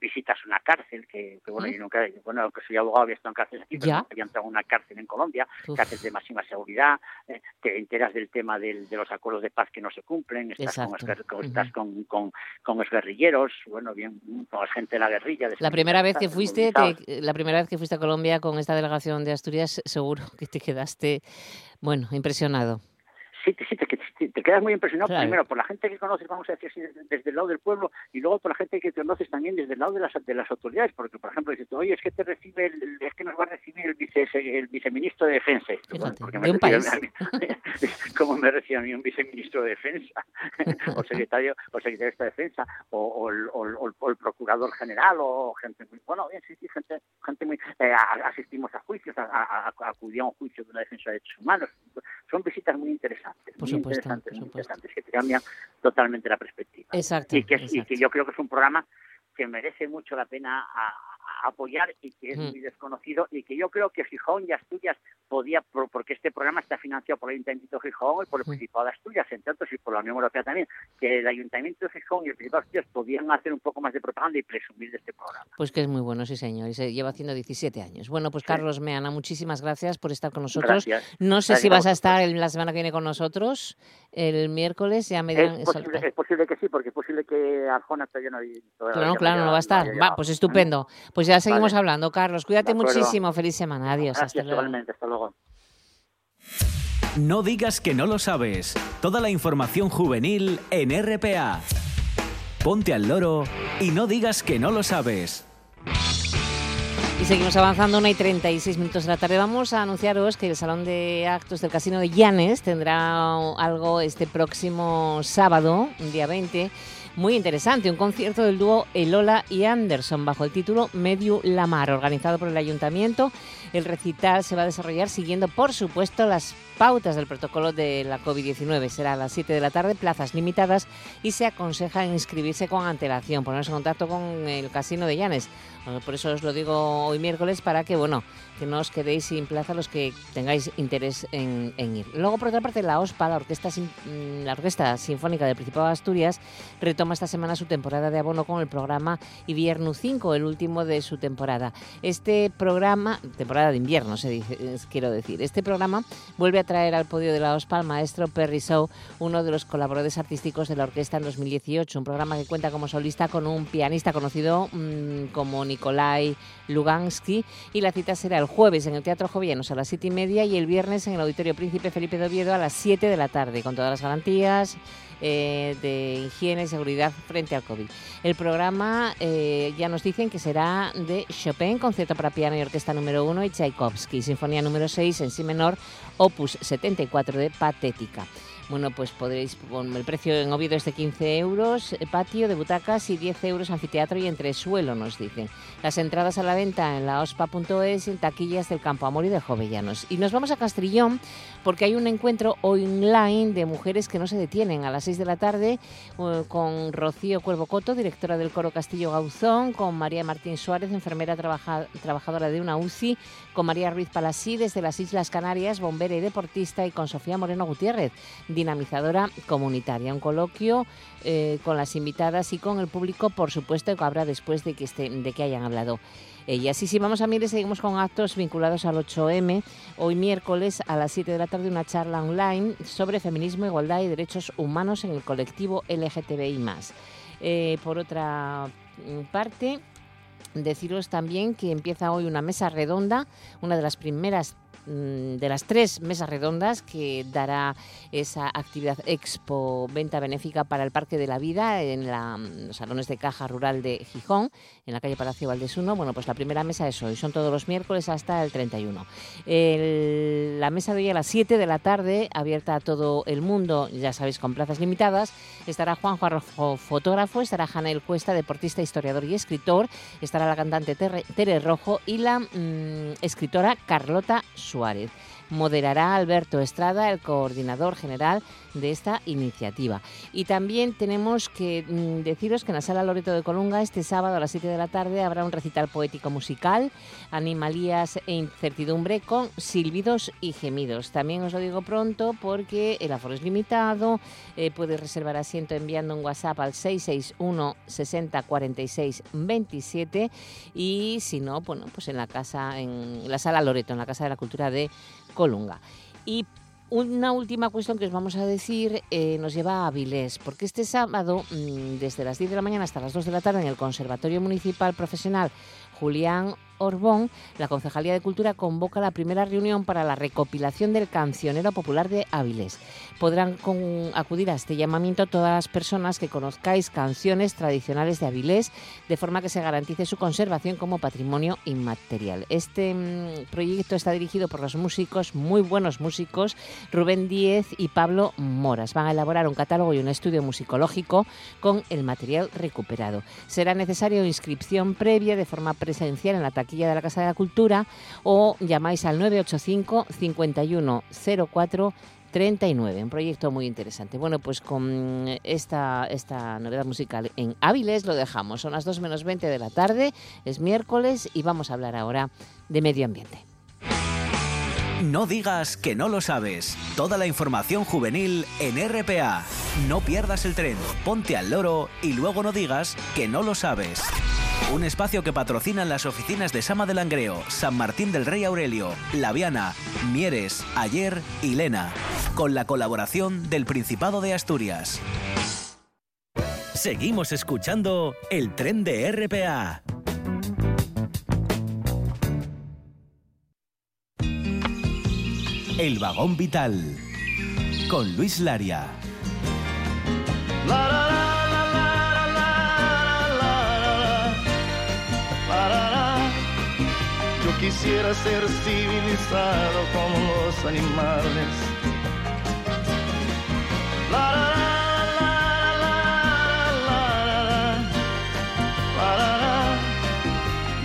visitas una cárcel, que, bueno, ¿Mm? yo nunca, bueno, que soy abogado, había estado en cárcel aquí, pero había entrado en una cárcel en Colombia, cárcel de máxima seguridad, eh, te enteras del tema de los acuerdos de paz que no se cumplen, estás, con, estás con, con, con, los guerrilleros, bueno, bien, con la gente de la guerrilla. la primera vez que fuiste, la primera vez que fuiste a Colombia con esta delegación de Asturias, seguro que te quedaste, bueno, impresionado sí, sí, te, te, quedas muy impresionado primero por la gente que conoces, vamos a decir así, desde, el lado del pueblo y luego por la gente que conoces también desde el lado de las, de las autoridades, porque por ejemplo dices, oye, es que te recibe, el, es que nos va a recibir el, vice, el viceministro de Defensa. porque me ¿Cómo me recibe a mí un viceministro de Defensa? o secretario o secretario de Defensa, o, el procurador general, o gente muy, bueno, bien, sí, sí, gente, gente muy, eh, asistimos a juicios, a, a, acudí a un juicio de una defensa de derechos humanos. Son visitas muy interesantes por supuesto, interesantes, que te cambian totalmente la perspectiva. Exacto y, que, y que yo creo que es un programa que merece mucho la pena apoyar y que es muy desconocido y que yo creo que Gijón y Asturias podía, porque este programa está financiado por el Ayuntamiento de Gijón y por el Principado de Asturias, entre otros, y por la Unión Europea también, que el Ayuntamiento de Gijón y el Principado de Asturias podían hacer un poco más de propaganda y presumir de este programa. Pues que es muy bueno, sí señor, y se lleva haciendo 17 años. Bueno, pues Carlos Meana, muchísimas gracias por estar con nosotros. No sé si vas a estar la semana que viene con nosotros, el miércoles, ya me Es posible, es posible que sí, porque es posible que Arjona todavía no... Claro, claro, no va a estar. Va, pues estupendo. Pues ya seguimos hablando, Carlos. Cuídate muchísimo. Feliz semana. Adiós. Gracias, hasta Hasta luego. No digas que no lo sabes. Toda la información juvenil en RPA. Ponte al loro y no digas que no lo sabes. Y seguimos avanzando, una y 36 minutos de la tarde. Vamos a anunciaros que el Salón de Actos del Casino de Llanes tendrá algo este próximo sábado, día 20 muy interesante, un concierto del dúo Elola y Anderson bajo el título Medio Lamar, organizado por el Ayuntamiento. El recital se va a desarrollar siguiendo, por supuesto, las pautas del protocolo de la COVID-19. Será a las 7 de la tarde, plazas limitadas y se aconseja inscribirse con antelación, ponerse en contacto con el Casino de Llanes. por eso os lo digo hoy miércoles para que, bueno, que no os quedéis sin plaza los que tengáis interés en, ir. Luego, por otra parte, la OSPA, la Orquesta, mm, la Orquesta Sinfónica del Principado de Asturias, retoma esta semana su temporada de abono con el programa Invierno 5, el último de su temporada. Este programa, temporada de invierno, se dice, quiero decir, este programa vuelve a traer al podio de la OSPA al maestro Perry Shaw, uno de los colaboradores artísticos de la orquesta en 2018, un programa que cuenta como solista con un pianista conocido mm, como Nikolai Lugansky y la cita será el jueves en el Teatro Jovianos a las siete y media y el viernes en el Auditorio Príncipe Felipe de Oviedo a las 7 de la tarde, con todas las garantías eh, de higiene y seguridad frente al COVID. El programa eh, ya nos dicen que será de Chopin, concierto para piano y orquesta número 1 y Tchaikovsky, sinfonía número 6 en si menor, opus 74 de Patética. Bueno, pues podréis, el precio en Oviedo es de 15 euros, eh, patio de butacas y 10 euros anfiteatro y entresuelo, nos dicen. Las entradas a la venta en la ospa.es y en taquillas del Campo Amor y de Jovellanos. Y nos vamos a Castrillón porque hay un encuentro online de mujeres que no se detienen a las 6 de la tarde eh, con Rocío Cuervo Coto, directora del Coro Castillo Gauzón, con María Martín Suárez, enfermera trabajadora de una UCI, con María Ruiz Palasí desde las Islas Canarias, bombera y deportista, y con Sofía Moreno Gutiérrez, dinamizadora comunitaria. Un coloquio eh, con las invitadas y con el público, por supuesto, que habrá después de que, estén, de que hayan hablado ellas. Y si vamos a Mieres, seguimos con actos vinculados al 8M. Hoy miércoles a las 7 de la tarde una charla online sobre feminismo, igualdad y derechos humanos en el colectivo LGTBI+. Eh, por otra parte, deciros también que empieza hoy una mesa redonda, una de las primeras Mm, de las tres mesas redondas que dará esa actividad expo venta benéfica para el Parque de la Vida en los salones de caja rural de Gijón, en la calle Palacio Valdesuno. Bueno, pues la primera mesa es hoy, son todos los miércoles hasta el 31. la mesa de hoy a las 7 de la tarde, abierta a todo el mundo, ya sabéis, con plazas limitadas. Estará Juanjo Arrojo, fotógrafo, estará Janel Cuesta, deportista, historiador y escritor, estará la cantante Tere, Rojo y la mm, escritora Carlota Suárez. Moderará Alberto Estrada, el coordinador general de esta iniciativa. Y también tenemos que mm, deciros que en la Sala Loreto de Colunga este sábado a las 7 de la tarde habrá un recital poético musical, Animalías e Incertidumbre con silbidos y gemidos. También os lo digo pronto porque el aforo es limitado, eh, puedes reservar asiento enviando un WhatsApp al 661 60 46 27 y si no, bueno, pues en la casa, en la Sala Loreto, en la Casa de la Cultura de Colunga. Y una última cuestión que os vamos a decir eh, nos lleva a Avilés, porque este sábado, mm, desde las 10 de la mañana hasta las 2 de la tarde, en el Conservatorio Municipal Profesional Julián Orbón, la Concejalía de Cultura convoca la primera reunión para la recopilación del cancionero popular de Áviles. Podrán acudir a este llamamiento todas las personas que conozcáis canciones tradicionales de Avilés, de forma que se garantice su conservación como patrimonio inmaterial. Este mm, proyecto está dirigido por los músicos, muy buenos músicos, Rubén Díez y Pablo Moras. Van a elaborar un catálogo y un estudio musicológico con el material recuperado. Será necesario inscripción previa de forma presencial en la taquilla de la Casa de la Cultura o llamáis al 985 51 04 39, un proyecto muy interesante. Bueno, pues con esta, esta novedad musical en Áviles lo dejamos. Son las 2 menos 20 de la tarde, es miércoles y vamos a hablar ahora de medio ambiente. No digas que no lo sabes. Toda la información juvenil en RPA. No pierdas el tren, ponte al loro y luego no digas que no lo sabes. Un espacio que patrocinan las oficinas de Sama del Langreo, San Martín del Rey Aurelio, Laviana, Mieres, Ayer y Lena, con la colaboración del Principado de Asturias. Seguimos escuchando el tren de RPA. El vagón vital con Luis Laria. quisiera ser civilizado como los animales.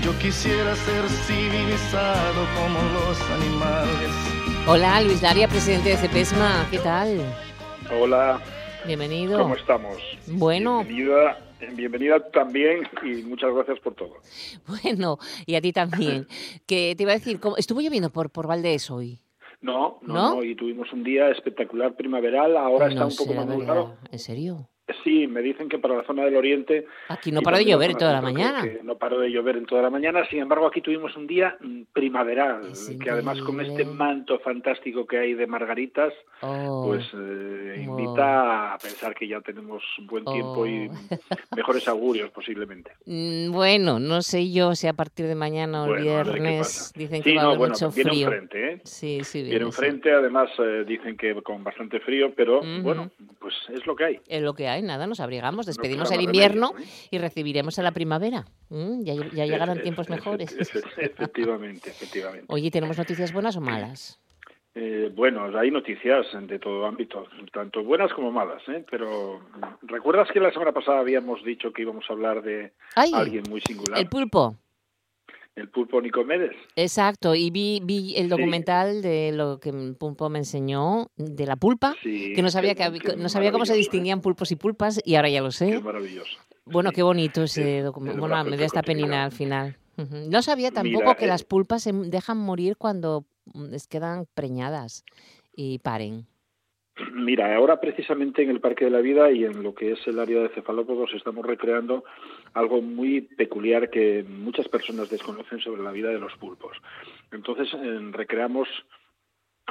Yo quisiera ser civilizado como los animales. Hola, Luis Daria, presidente de CEPESMA, ¿qué tal? Hola. Bienvenido. ¿Cómo estamos? Bueno. Bienvenida Bienvenida también y muchas gracias por todo. Bueno, y a ti también. que te iba a decir, ¿estuvo lloviendo por, por Valdés hoy? No, no, no, y tuvimos un día espectacular primaveral, ahora está un poco más ¿En serio? Sí, me dicen que para la zona del oriente... Aquí no paró de llover en toda la mañana. no paró de llover en toda la mañana, sin embargo aquí tuvimos un día mm, primaveral, que además con este manto fantástico que hay de margaritas, oh, pues eh, invita a pensar que ya tenemos buen tiempo y oh. mejores augurios posiblemente. Mm, bueno, no sé yo si a partir de mañana o el viernes dicen que va a haber mucho viene frío. Un frente, ¿eh? Sí, sí, viene, un frente, además eh, dicen que con bastante frío, pero bueno, pues es lo que hay. Es lo que hay nada, nos abrigamos, despedimos el invierno ¿eh? y recibiremos a la primavera. Mm, ya, ya llegarán tiempos mejores. Efectivamente, efectivamente. Oye, ¿tenemos noticias buenas o malas? Eh, bueno, hay noticias de todo ámbito, tanto buenas como malas, ¿eh? pero ¿recuerdas que la semana pasada habíamos dicho que íbamos a hablar de alguien muy singular? El pulpo el pulpo Nicomedes. Exacto, y vi, vi el documental de lo que Pulpo me enseñó de la pulpa, que no sabía que, no sabía cómo se distinguían pulpos y pulpas y ahora ya lo sé. Qué maravilloso. Bueno, qué bonito ese documental. Bueno, me dio esta penina al final. No sabía tampoco que las eh, pulpas se dejan morir cuando les quedan preñadas y paren. Mira, ahora precisamente en el Parque de la Vida y en lo que es el área de cefalópodos estamos recreando algo muy peculiar que muchas personas desconocen sobre la vida de los pulpos. Entonces recreamos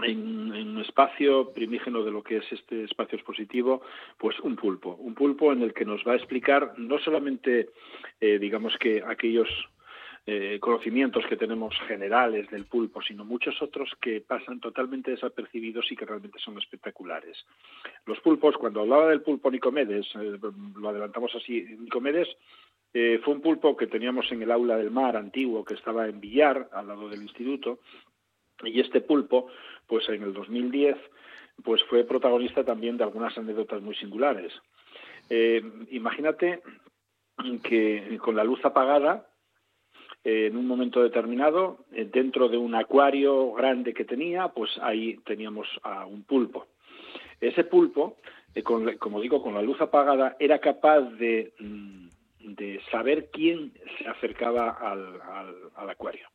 en, un espacio primígeno de lo que es este espacio expositivo, pues un pulpo, un pulpo en el que nos va a explicar no solamente, eh, digamos que aquellos eh, conocimientos que tenemos generales del pulpo, sino muchos otros que pasan totalmente desapercibidos y que realmente son espectaculares. Los pulpos, cuando hablaba del pulpo Nicomedes, eh, lo adelantamos así, Nicomedes fue un pulpo que teníamos en el aula del mar antiguo que estaba en Villar, al lado del instituto, y este pulpo, pues en el 2010, pues fue protagonista también de algunas anécdotas muy singulares. Eh, imagínate que con la luz apagada, eh, en un momento determinado, eh, dentro de un acuario grande que tenía, pues ahí teníamos a un pulpo. Ese pulpo, como digo, con la luz apagada, era capaz de, mm, saber quién se acercaba al acuario.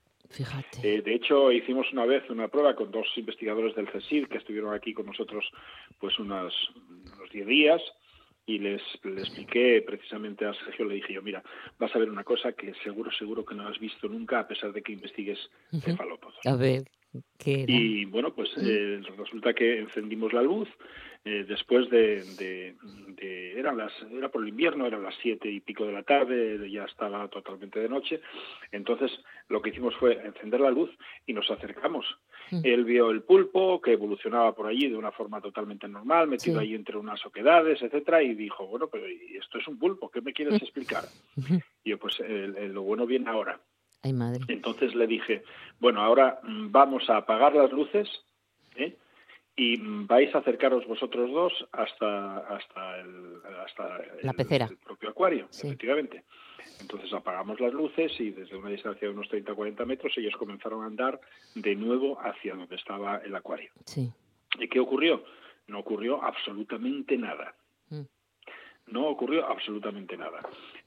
Eh, de hecho, hicimos una vez una prueba con dos investigadores del CSIR que estuvieron aquí con nosotros pues unos, unos 10 días y les, expliqué precisamente a Sergio, le dije yo, mira, vas a ver una cosa que seguro, seguro que no has visto nunca a pesar de que investigues cefalópodos. A ver, ¿qué Y bueno, pues eh, resulta que encendimos la luz, eh, después de, eran las, era por el invierno, eran las siete y pico de la tarde, ya estaba totalmente de noche, entonces lo que hicimos fue encender la luz y nos acercamos. Mm. Él vio el pulpo que evolucionaba por allí de una forma totalmente normal, metido allí entre unas oquedades, etcétera, y dijo, bueno, pero esto es un pulpo, ¿qué me quieres explicar? y yo, pues lo bueno viene ahora. Ay, madre. Entonces le dije, bueno, ahora mm, vamos a apagar las luces, ¿eh? y vais a acercaros vosotros dos hasta hasta el, hasta la pecera. el propio acuario, efectivamente. Entonces apagamos las luces y desde una distancia de unos 30 o 40 metros ellos comenzaron a andar de nuevo hacia donde estaba el acuario. Sí. ¿Y qué ocurrió? No ocurrió absolutamente nada. Mm. No ocurrió absolutamente nada.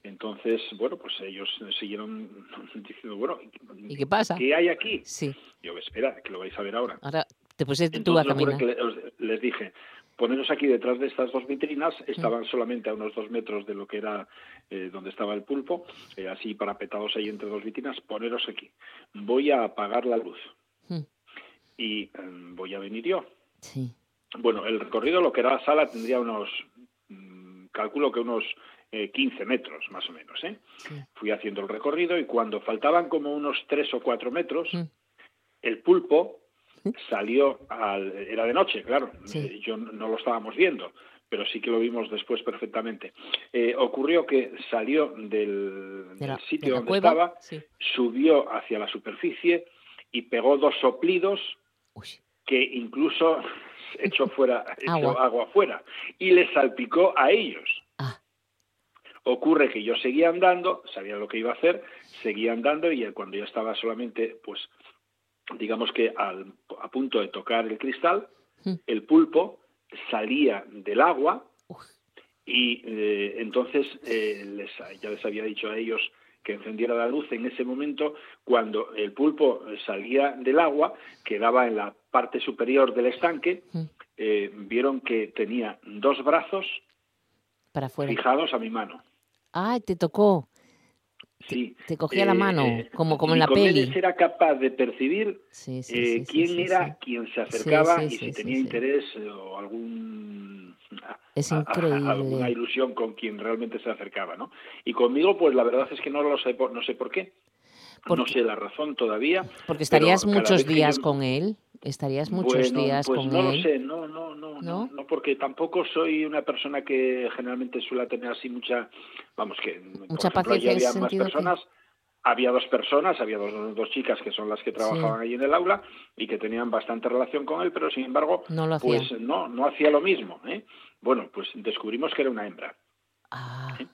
Entonces, bueno, pues ellos siguieron diciendo, bueno, ¿y qué pasa? ¿Qué hay aquí? Sí. Yo, espera, que lo vais a ver ahora. Ahora te pusiste tú a caminar. les dije, poneros aquí detrás de estas dos vitrinas, estaban solamente a unos dos metros de lo que era eh, donde estaba el pulpo, eh, así parapetados ahí entre dos vitrinas, poneros aquí. Voy a apagar la luz hmm. y em, voy a venir yo. Sí. Bueno, el recorrido, lo que era la sala, tendría unos, mm, calculo que unos 15 eh, metros más o menos. ¿eh? Fui haciendo el recorrido y cuando faltaban como unos 3 o 4 metros, hmm. el pulpo salió al, era de noche, claro, eh, yo no lo estábamos viendo, pero sí que lo vimos después perfectamente. Eh, ocurrió que salió del, sitio donde estaba, subió hacia la superficie y pegó dos soplidos que incluso echó fuera agua. agua fuera y le salpicó a ellos. Ah. Ocurre que yo seguía andando, sabía lo que iba a hacer, seguía andando y cuando ya estaba solamente pues digamos que al, a punto de tocar el cristal, hmm. el pulpo salía del agua y eh, entonces eh, les, ya les había dicho a ellos que encendiera la luz en ese momento cuando el pulpo salía del agua, quedaba en la parte superior del estanque, hmm. eh, vieron que tenía dos brazos Para fijados a mi mano. Ah, te tocó. Sí. Te cogía la mano, eh, como, como en la peli. era capaz de percibir eh, quién era quien se acercaba y si tenía interés o algún es increíble. alguna ilusión con quien realmente se acercaba, ¿no? Y conmigo, pues la verdad es que no lo sé, no sé por qué. No sé la razón todavía. Porque estarías muchos días con él. ¿Estarías muchos días pues con no él? Lo sé, no, no, no, no, no, porque tampoco soy una persona que generalmente suele tener así mucha, vamos, que mucha paciencia había más personas. Había dos personas, había dos, dos chicas que son las que trabajaban allí en el aula y que tenían bastante relación con él, pero sin embargo, no lo pues no, no hacía lo mismo. ¿eh? Bueno, pues descubrimos que era una hembra. Ah. ¿eh?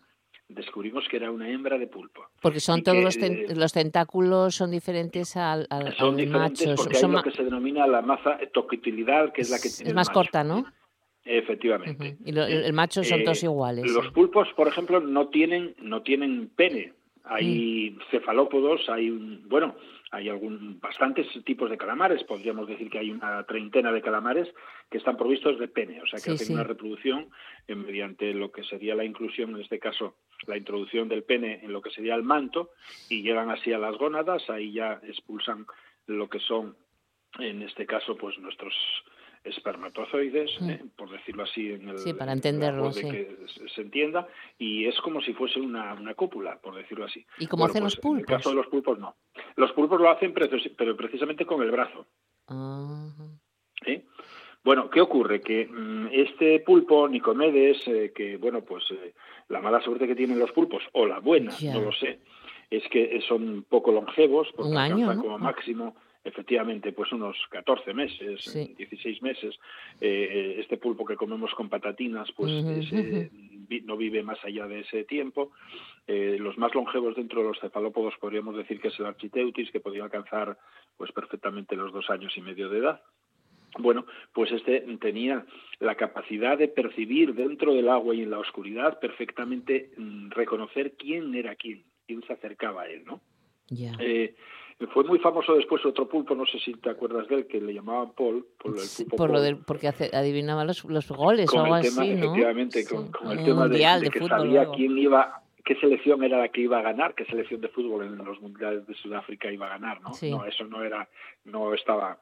Descubrimos que era una hembra de pulpo. Porque son todos los, los, tentáculos son diferentes al, al Son diferentes porque hay lo que se denomina la maza toquitilidad, que es la que tiene Es más corta, ¿no? Efectivamente. Y el macho son todos eh, iguales. Los pulpos, por ejemplo, no tienen no tienen pene. Hay mm. cefalópodos, hay un, bueno, hay algún, bastantes tipos de calamares, podríamos decir que hay una treintena de calamares que están provistos de pene, o sea que hacen una reproducción eh, mediante lo que sería la inclusión, en este caso la introducción del pene en lo que sería el manto y llegan así a las gónadas, ahí ya expulsan lo que son en este caso, pues nuestros espermatozoides, mm. ¿eh? por decirlo así, en el, sí, para entenderlo, de que se entienda, y es como si fuese una, una cúpula, por decirlo así. ¿Y cómo hacen los pulpos? En el caso de los pulpos, no. Los pulpos lo hacen, pero precisamente con el brazo. Bueno, ¿qué ocurre? Que mm, este pulpo, Nicomedes, eh, que, bueno, pues eh, la mala suerte que tienen los pulpos, o la buena, no lo sé, es que son poco longevos, porque Un año, como máximo efectivamente, pues unos 14 meses, 16 meses. Eh, este pulpo que comemos con patatinas, pues no vive más allá de ese tiempo. los más longevos dentro de los cefalópodos podríamos decir que es el Architeutis, que podría alcanzar pues perfectamente los dos años y medio de edad. Bueno, pues este tenía la capacidad de percibir dentro del agua y en la oscuridad perfectamente mm, reconocer quién era quién, quién se acercaba a él, ¿no? Eh, fue muy famoso después otro pulpo, no sé si te acuerdas de él, que le llamaban Paul, por el pulpo por lo del, porque adivinaba los, los goles o algo así, ¿no? Efectivamente, con, el tema de, que sabía quién iba, qué selección era la que iba a ganar, qué selección de fútbol en los mundiales de Sudáfrica iba a ganar, ¿no? No, eso no era, no estaba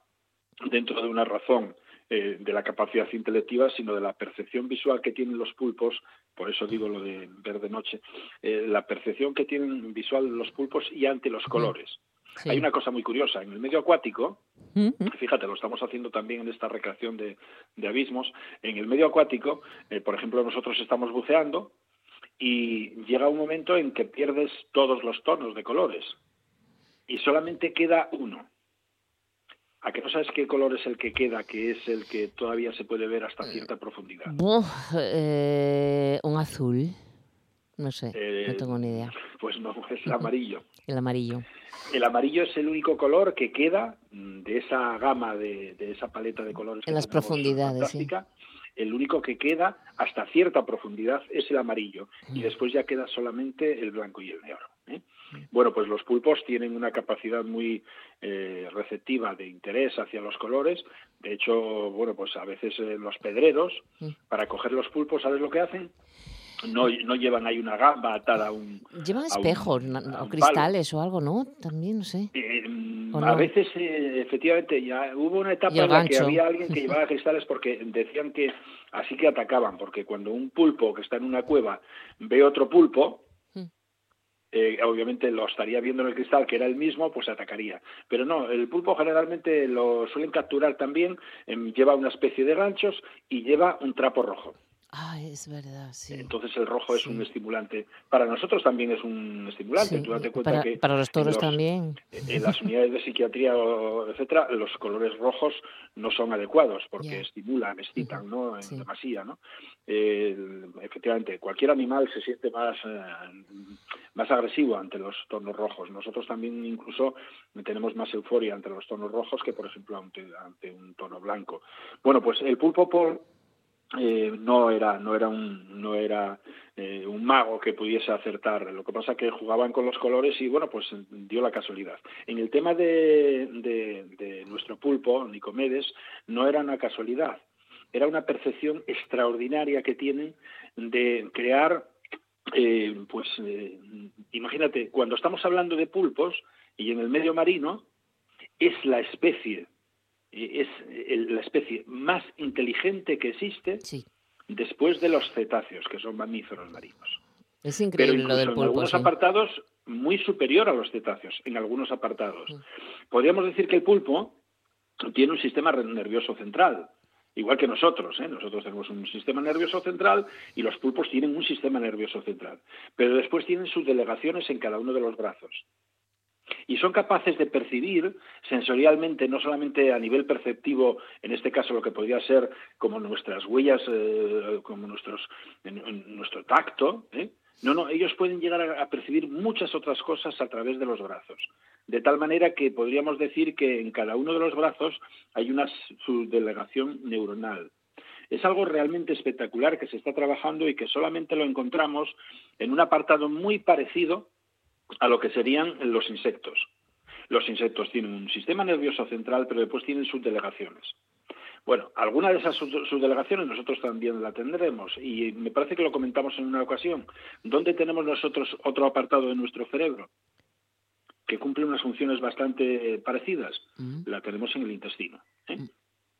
dentro de una razón eh, de la capacidad intelectiva, sino de la percepción visual que tienen los pulpos, por eso digo lo de ver de noche, eh, la percepción que tienen visual los pulpos y ante los colores. Hay una cosa muy curiosa, en el medio acuático, fíjate, lo estamos haciendo también en esta recreación de, abismos, en el medio acuático, eh, por ejemplo, nosotros estamos buceando y llega un momento en que pierdes todos los tonos de colores y solamente queda uno ¿A que no sabes qué color es el que queda, que es el que todavía se puede ver hasta cierta profundidad? Eh, un azul. No sé, no eh, tengo ni idea. Pues no, es el amarillo. el amarillo. El amarillo es el único color que queda de esa gama, de, esa paleta de colores. En las profundidades, sí. El único que queda hasta cierta profundidad es el amarillo y después ya queda solamente el blanco y el negro. ¿eh? Bueno, pues los pulpos tienen una capacidad muy eh, receptiva de interés hacia los colores. De hecho, bueno, pues a veces eh, los pedreros, para coger los pulpos, ¿sabes lo que hacen? No, no llevan ahí una gamba atada a un. Llevan espejos o cristales o algo, ¿no? También, no sé. a veces, efectivamente, ya hubo una etapa en la que había alguien que llevaba cristales porque decían que así que atacaban, porque cuando un pulpo que está en una cueva ve otro pulpo, eh, obviamente lo estaría viendo en el cristal que era el mismo, pues atacaría. Pero no, el pulpo generalmente lo suelen capturar también, em, lleva una especie de ganchos y lleva un trapo rojo. Ah, es verdad, sí. Entonces el rojo es un estimulante. Para nosotros también es un estimulante. Tú date cuenta para, que para los toros también. En las unidades de psiquiatría, etcétera, los colores rojos no son adecuados porque estimulan, excitan, ¿no? En demasía, ¿no? efectivamente, cualquier animal se siente más, eh, más agresivo ante los tonos rojos. Nosotros también incluso tenemos más euforia ante los tonos rojos que, por ejemplo, ante, ante un tono blanco. Bueno, pues el pulpo por eh, no era no era un no era eh, un mago que pudiese acertar. Lo que pasa que jugaban con los colores y bueno pues dio la casualidad. En el tema de, de, nuestro pulpo Nicomedes no era una casualidad. Era una percepción extraordinaria que tienen de crear eh, pues imagínate cuando estamos hablando de pulpos y en el medio marino es la especie es la especie más inteligente que existe después de los cetáceos, que son mamíferos marinos. Es increíble lo del pulpo. En algunos apartados, muy superior a los cetáceos, en algunos apartados. Mm. Podríamos decir que el pulpo tiene un sistema nervioso central, igual que nosotros. ¿eh? Nosotros tenemos un sistema nervioso central y los pulpos tienen un sistema nervioso central. Pero después tienen sus delegaciones en cada uno de los brazos y son capaces de percibir sensorialmente, no solamente a nivel perceptivo, en este caso lo que podría ser como nuestras huellas, eh, como nuestros, nuestro tacto, ¿eh? no, no, ellos pueden llegar a, percibir muchas otras cosas a través de los brazos. De tal manera que podríamos decir que en cada uno de los brazos hay una subdelegación neuronal. Es algo realmente espectacular que se está trabajando y que solamente lo encontramos en un apartado muy parecido a lo que serían los insectos. Los insectos tienen un sistema nervioso central, pero después tienen subdelegaciones. Bueno, alguna de esas subdelegaciones nosotros también la tendremos y me parece que lo comentamos en una ocasión. ¿Dónde tenemos nosotros otro apartado de nuestro cerebro? que cumple unas funciones bastante parecidas, mm. la tenemos en el intestino. ¿eh? Mm.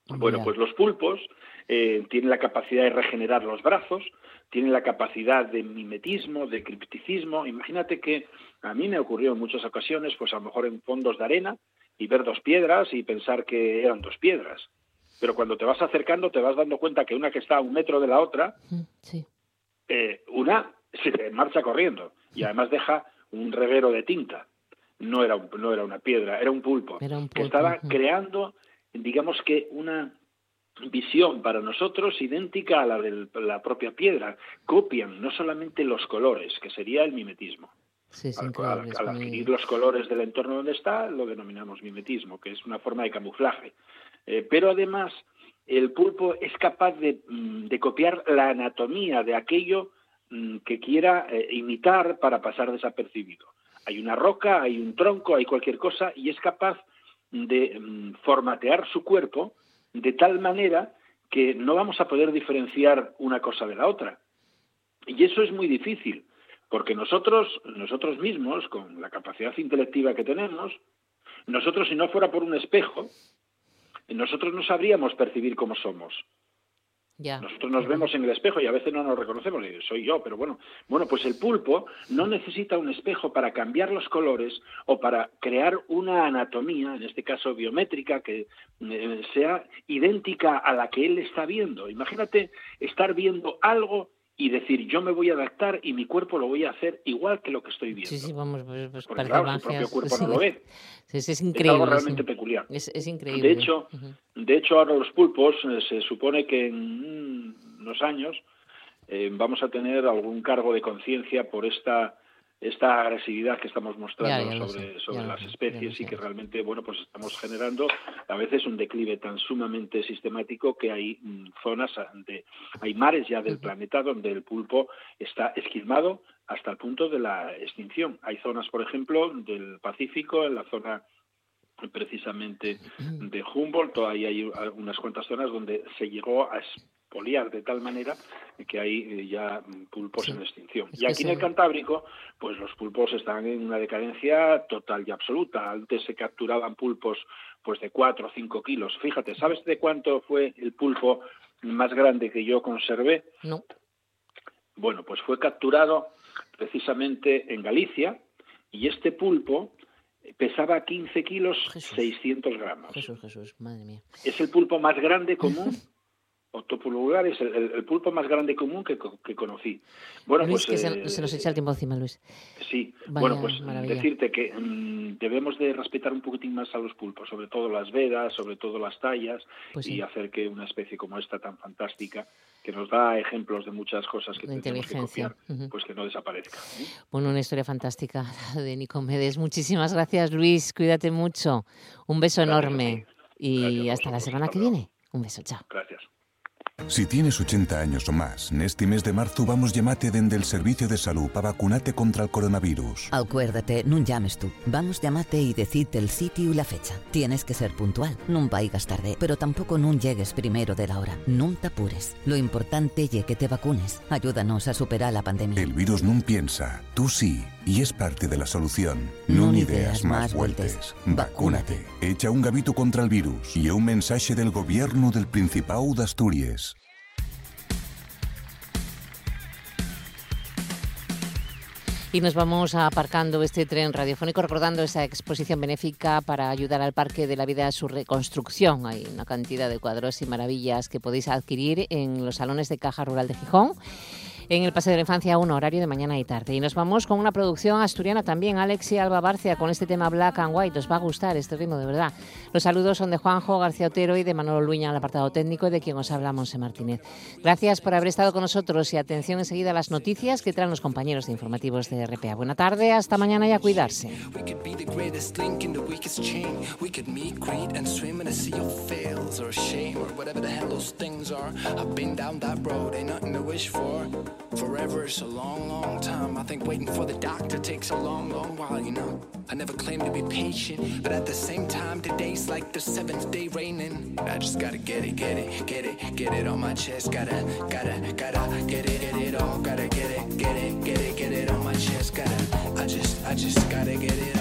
Bueno, pues los pulpos eh, tienen la capacidad de regenerar los brazos, tienen la capacidad de mimetismo, de cripticismo. Imagínate que a mí me ocurrió en muchas ocasiones, pues a lo mejor en fondos de arena, y ver dos piedras y pensar que eran dos piedras. Pero cuando te vas acercando te vas dando cuenta que una que está a un metro de la otra, eh, una se marcha corriendo y además deja un reguero de tinta. No era, no era una piedra, era un pulpo, que estaba creando, digamos que una visión para nosotros idéntica a la de la propia piedra. Copian no solamente los colores, que sería el mimetismo. al, adquirir los colores del entorno donde está, lo denominamos mimetismo, que es una forma de camuflaje. Eh, pero además, el pulpo es capaz de, mm, copiar la anatomía de aquello mm, que quiera eh, imitar para pasar desapercibido. Hay una roca, hay un tronco, hay cualquier cosa y es capaz de mm, formatear su cuerpo de tal manera que no vamos a poder diferenciar una cosa de la otra. Y eso es muy difícil, porque nosotros, nosotros mismos, con la capacidad intelectiva que tenemos, nosotros si no fuera por un espejo, nosotros no sabríamos percibir cómo somos. Nosotros nos vemos en el espejo y a veces no nos reconocemos, y soy yo, pero bueno, bueno, pues el pulpo no necesita un espejo para cambiar los colores o para crear una anatomía, en este caso biométrica, que eh, sea idéntica a la que él está viendo. Imagínate estar viendo algo y decir yo me voy a adaptar y mi cuerpo lo voy a hacer igual que lo que estoy viendo. Sí, sí, vamos, pues, pues Porque, claro, su propio cuerpo no lo ve. Sí, es, increíble. Es algo realmente peculiar. Es, increíble. De hecho, de hecho ahora los pulpos eh, se supone que en unos años eh, vamos a tener algún cargo de conciencia por esta esta agresividad que estamos mostrando sobre, sobre las especies y que realmente bueno pues estamos generando a veces un declive tan sumamente sistemático que hay mm, zonas donde hay mares ya del planeta donde el pulpo está esquilmado hasta el punto de la extinción. Hay zonas, por ejemplo, del Pacífico, en la zona precisamente de Humboldt, ahí hay unas cuantas zonas donde se llegó a de tal manera que hay eh, ya pulpos en extinción. y aquí en el Cantábrico, pues los pulpos están en una decadencia total y absoluta. Antes se capturaban pulpos pues de 4 o 5 kilos. Fíjate, ¿sabes de cuánto fue el pulpo más grande que yo conservé? No. Bueno, pues fue capturado precisamente en Galicia y este pulpo pesaba 15 kilos 600 gramos. Jesús, Jesús, madre mía. Es el pulpo más grande común Octopus es el, pulpo más grande común que, que conocí. Bueno, pues, que se, nos eh, echa el tiempo encima, Luis. Sí, bueno, pues decirte que mm, debemos de respetar un poquitín más a los pulpos, sobre todo las vedas, sobre todo las tallas, pues y hacer que una especie como esta tan fantástica, que nos da ejemplos de muchas cosas que tenemos que copiar, pues que no desaparezca. ¿eh? Bueno, una historia fantástica de Nicomedes. Muchísimas gracias, Luis. Cuídate mucho. Un beso enorme. Y hasta la semana que viene. Un beso, chao. Gracias. Si tienes 80 años o más, en este mes de marzo vamos llamate dende el Servicio de Salud para vacunarte contra el coronavirus. Acuérdate, no llames tú. Vamos llamate y decirte el sitio y la fecha. Tienes que ser puntual, no vayas tarde, pero tampoco no llegues primero de la hora. No te apures. Lo importante es que te vacunes. Ayúdanos a superar la pandemia. El virus no piensa, tú sí, y es parte de la solución. No, ideas más vueltas. Vacúnate. Echa un gavito contra el virus y un mensaje del gobierno del Principado de Asturias. Y nos vamos aparcando este tren radiofónico recordando esa exposición benéfica para ayudar al Parque de la Vida a su reconstrucción. Hay una cantidad de cuadros y maravillas que podéis adquirir en los salones de Caja Rural de Gijón en el Paseo de la Infancia un horario de mañana y tarde. Y nos vamos con una producción asturiana también, Alexia Alba Barcia, con este tema Black and White. Os va a gustar este ritmo, de verdad. Los saludos son de Juanjo García Otero y de Manolo Luña al apartado técnico, de quien os hablamos en Martínez. Gracias por haber estado con nosotros y atención enseguida a las noticias que traen los compañeros de informativos de RPA. Buena tarde, hasta mañana y a cuidarse. Forever is a long, long time. I think waiting for the doctor takes a long, long while, you know. I never claim to be patient, but at the same time, today's like the seventh day raining. I just gotta get it, get it, get it, get it on my chest. Gotta, gotta, gotta get it, get it all. Gotta get it, get it, get it, get it on my chest. Gotta, I just, I just gotta get it